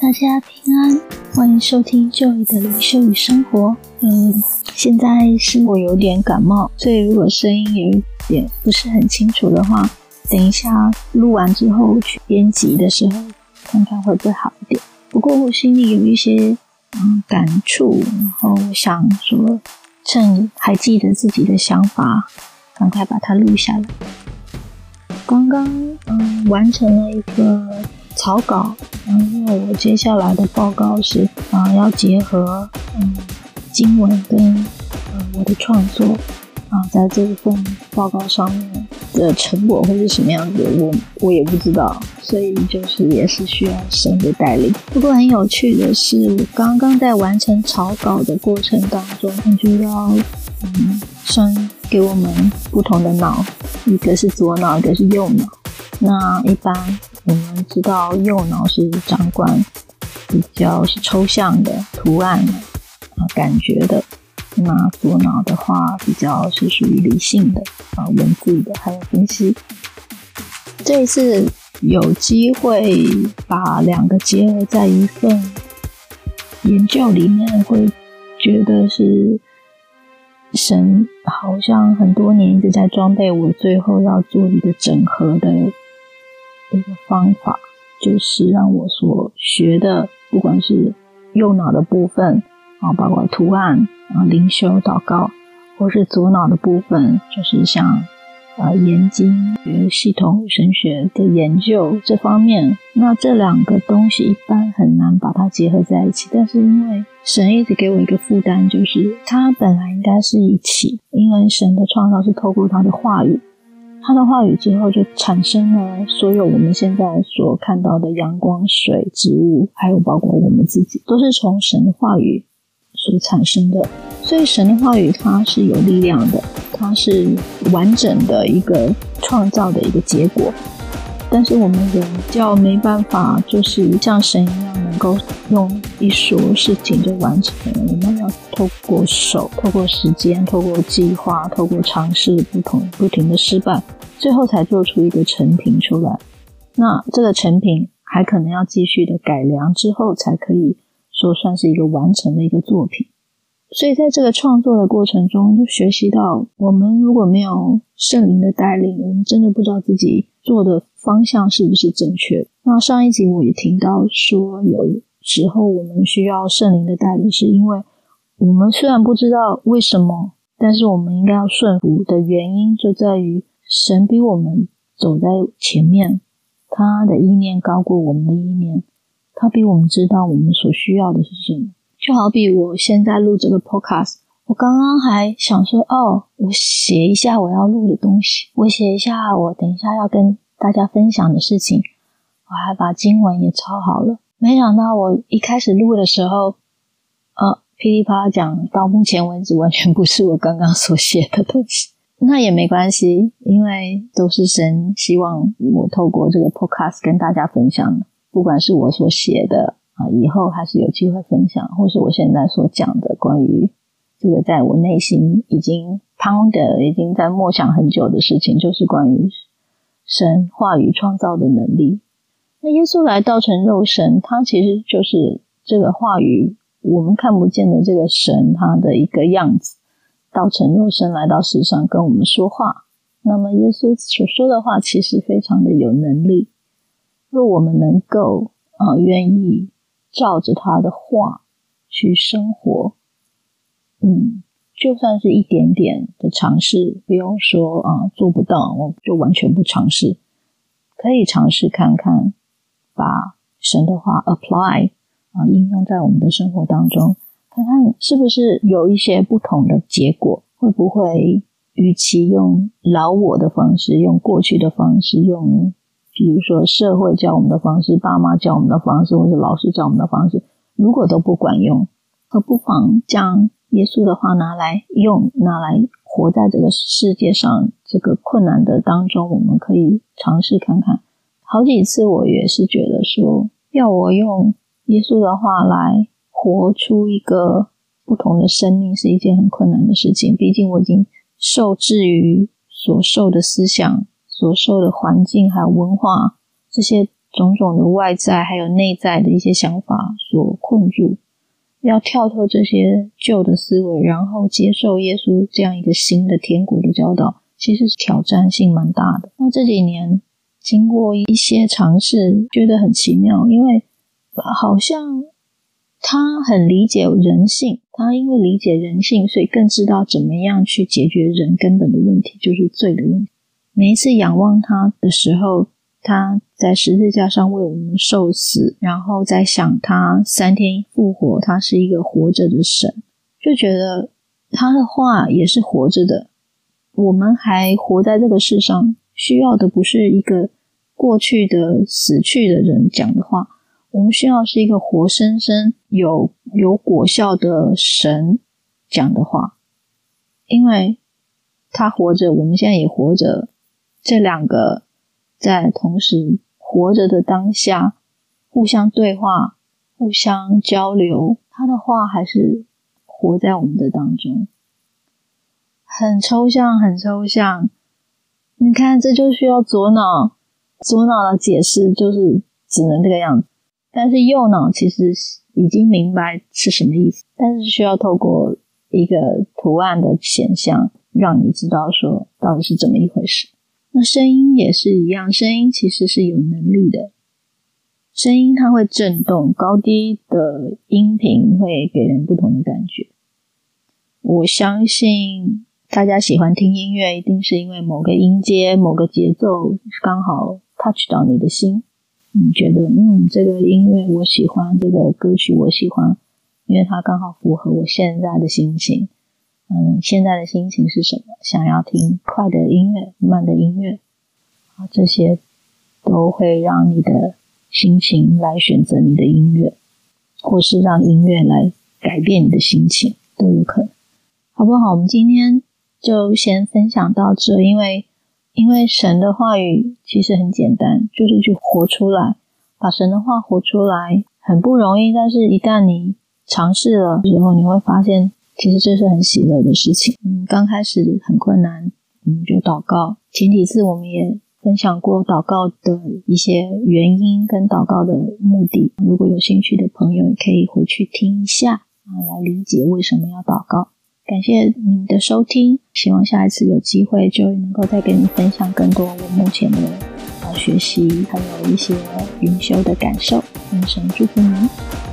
大家平安，欢迎收听 Joy 的灵修与生活。嗯、现在是我有点感冒，所以如果声音有一点不是很清楚的话，等一下录完之后去编辑的时候，看看会不会好一点。不过我心里有一些嗯感触，然后我想说，趁还记得自己的想法，赶快把它录下来。刚刚嗯完成了一个草稿。嗯，因为我接下来的报告是啊，要结合嗯经文跟呃我的创作啊，在这一份报告上面的成果会是什么样子，我我也不知道，所以就是也是需要神的带领。不过很有趣的是，我刚刚在完成草稿的过程当中，感觉到嗯神给我们不同的脑，一个是左脑，一个是右脑。那一般。我们知道右脑是掌管比较是抽象的图案啊感觉的，那左脑的话比较是属于理性的啊文字的还有分析。这一次有机会把两个结合在一份研究里面，会觉得是神好像很多年一直在装备我，最后要做一个整合的。一个方法就是让我所学的，不管是右脑的部分啊，包括图案啊、灵修、祷告，或是左脑的部分，就是像啊研经学系统神学的研究这方面。那这两个东西一般很难把它结合在一起，但是因为神一直给我一个负担，就是它本来应该是一起，因为神的创造是透过他的话语。他的话语之后，就产生了所有我们现在所看到的阳光、水、植物，还有包括我们自己，都是从神的话语所产生的。所以，神的话语它是有力量的，它是完整的一个创造的一个结果。但是我们人叫没办法，就是像神一样，能够用一说事情就完成。我们要透过手，透过时间，透过计划，透过尝试，不同不停的失败，最后才做出一个成品出来。那这个成品还可能要继续的改良之后，才可以说算是一个完成的一个作品。所以在这个创作的过程中，就学习到，我们如果没有圣灵的带领，我们真的不知道自己做的方向是不是正确。那上一集我也听到说，有时候我们需要圣灵的带领，是因为我们虽然不知道为什么，但是我们应该要顺服的原因，就在于神比我们走在前面，他的意念高过我们的意念，他比我们知道我们所需要的是什么。就好比我现在录这个 podcast，我刚刚还想说，哦，我写一下我要录的东西，我写一下我等一下要跟大家分享的事情，我还把经文也抄好了。没想到我一开始录的时候，呃，噼里啪啦讲，到目前为止完全不是我刚刚所写的东西。那也没关系，因为都是神希望我透过这个 podcast 跟大家分享，不管是我所写的。啊，以后还是有机会分享，或是我现在所讲的关于这个在我内心已经 ponder 已经在默想很久的事情，就是关于神话语创造的能力。那耶稣来道成肉身，他其实就是这个话语，我们看不见的这个神，他的一个样子，道成肉身来到世上跟我们说话。那么耶稣所说的话，其实非常的有能力。若我们能够啊，愿意。照着他的话去生活，嗯，就算是一点点的尝试，不用说啊做不到，我就完全不尝试，可以尝试看看，把神的话 apply 啊应用在我们的生活当中，看看是不是有一些不同的结果，会不会与其用老我的方式，用过去的方式，用。比如说，社会教我们的方式，爸妈教我们的方式，或者老师教我们的方式，如果都不管用，可不妨将耶稣的话拿来用，拿来活在这个世界上这个困难的当中，我们可以尝试看看。好几次我也是觉得说，要我用耶稣的话来活出一个不同的生命，是一件很困难的事情。毕竟我已经受制于所受的思想。所受的环境还有文化这些种种的外在还有内在的一些想法所困住，要跳脱这些旧的思维，然后接受耶稣这样一个新的天国的教导，其实挑战性蛮大的。那这几年经过一些尝试，觉得很奇妙，因为好像他很理解人性，他因为理解人性，所以更知道怎么样去解决人根本的问题，就是罪的问题。每一次仰望他的时候，他在十字架上为我们受死，然后在想他三天复活，他是一个活着的神，就觉得他的话也是活着的。我们还活在这个世上，需要的不是一个过去的死去的人讲的话，我们需要是一个活生生有有果效的神讲的话，因为他活着，我们现在也活着。这两个在同时活着的当下，互相对话、互相交流，他的话还是活在我们的当中，很抽象，很抽象。你看，这就需要左脑，左脑的解释就是只能这个样子，但是右脑其实已经明白是什么意思，但是需要透过一个图案的显象，让你知道说到底是怎么一回事。那声音也是一样，声音其实是有能力的。声音它会震动，高低的音频会给人不同的感觉。我相信大家喜欢听音乐，一定是因为某个音阶、某个节奏刚好 touch 到你的心，你觉得嗯，这个音乐我喜欢，这个歌曲我喜欢，因为它刚好符合我现在的心情。嗯，现在的心情是什么？想要听快的音乐、慢的音乐啊，这些都会让你的心情来选择你的音乐，或是让音乐来改变你的心情，都有可能，好不好？我们今天就先分享到这，因为因为神的话语其实很简单，就是去活出来，把神的话活出来很不容易，但是一旦你尝试了之后，你会发现。其实这是很喜乐的事情。嗯，刚开始很困难，我们就祷告。前几次我们也分享过祷告的一些原因跟祷告的目的。如果有兴趣的朋友，可以回去听一下啊，来理解为什么要祷告。感谢你的收听，希望下一次有机会就能够再跟你分享更多我目前的呃学习，还有一些云修的感受。愿神祝福你。